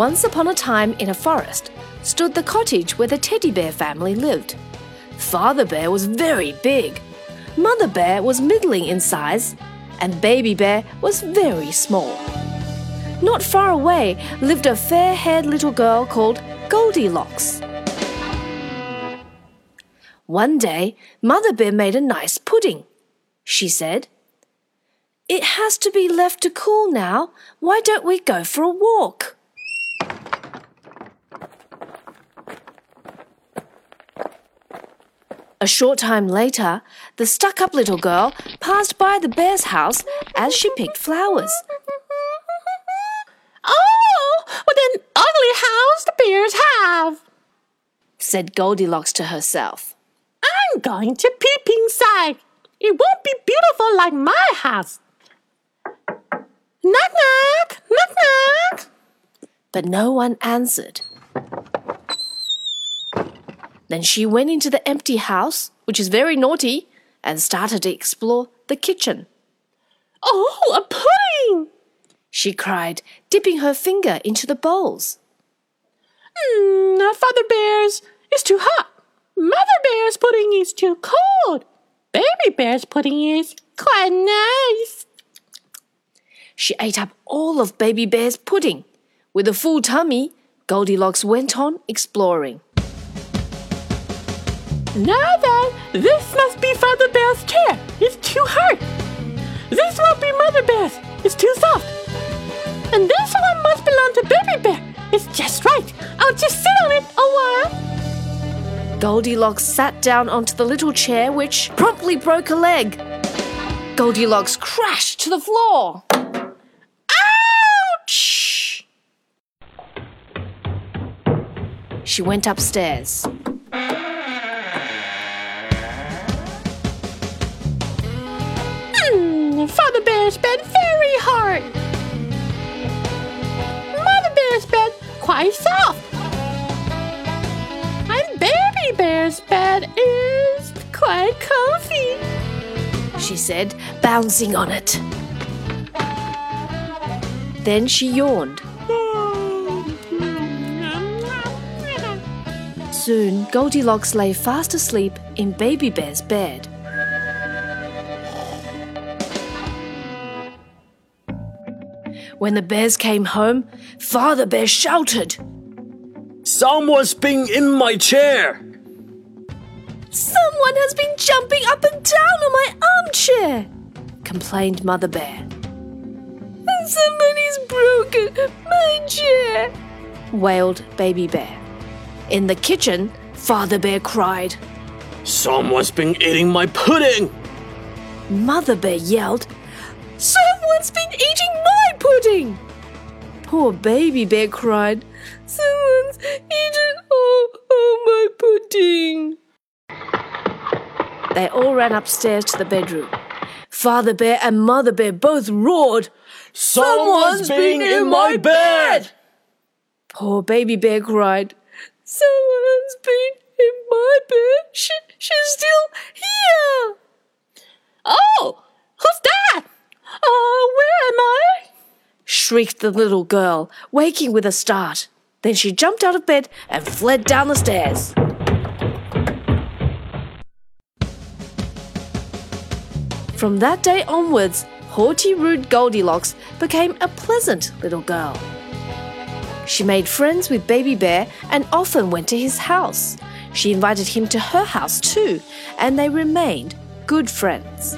Once upon a time in a forest stood the cottage where the teddy bear family lived. Father Bear was very big, Mother Bear was middling in size, and Baby Bear was very small. Not far away lived a fair haired little girl called Goldilocks. One day, Mother Bear made a nice pudding. She said, It has to be left to cool now. Why don't we go for a walk? A short time later, the stuck up little girl passed by the bear's house as she picked flowers. Oh, what an ugly house the bears have, said Goldilocks to herself. I'm going to peep inside. It won't be beautiful like my house. Knock, knock, knock, knock. But no one answered. Then she went into the empty house, which is very naughty, and started to explore the kitchen. Oh, a pudding! She cried, dipping her finger into the bowls. Mmm, Father Bear's is too hot. Mother Bear's pudding is too cold. Baby Bear's pudding is quite nice. She ate up all of Baby Bear's pudding. With a full tummy, Goldilocks went on exploring. Now then, this must be Father Bear's chair. It's too hard. This won't be Mother Bear's. It's too soft. And this one must belong to Baby Bear. It's just right. I'll just sit on it a while. Goldilocks sat down onto the little chair, which promptly broke a leg. Goldilocks crashed to the floor. Ouch! She went upstairs. Soft. And Baby Bear's bed is quite comfy. She said, bouncing on it. Then she yawned. Soon, Goldilocks lay fast asleep in Baby Bear's bed. When the bears came home, Father Bear shouted, Someone's been in my chair! Someone has been jumping up and down on my armchair, complained Mother Bear. Somebody's broken my chair, wailed Baby Bear. In the kitchen, Father Bear cried, Someone's been eating my pudding! Mother Bear yelled, Someone's been eating my pudding! Poor Baby Bear cried, Someone's eaten all, all my pudding! They all ran upstairs to the bedroom. Father Bear and Mother Bear both roared, Someone's been in my bed! Poor Baby Bear cried, Someone's been in my bed. She, she's still here. Oh, who's that? Oh, where am I? Shrieked the little girl, waking with a start. Then she jumped out of bed and fled down the stairs. From that day onwards, haughty, rude Goldilocks became a pleasant little girl. She made friends with Baby Bear and often went to his house. She invited him to her house too, and they remained good friends.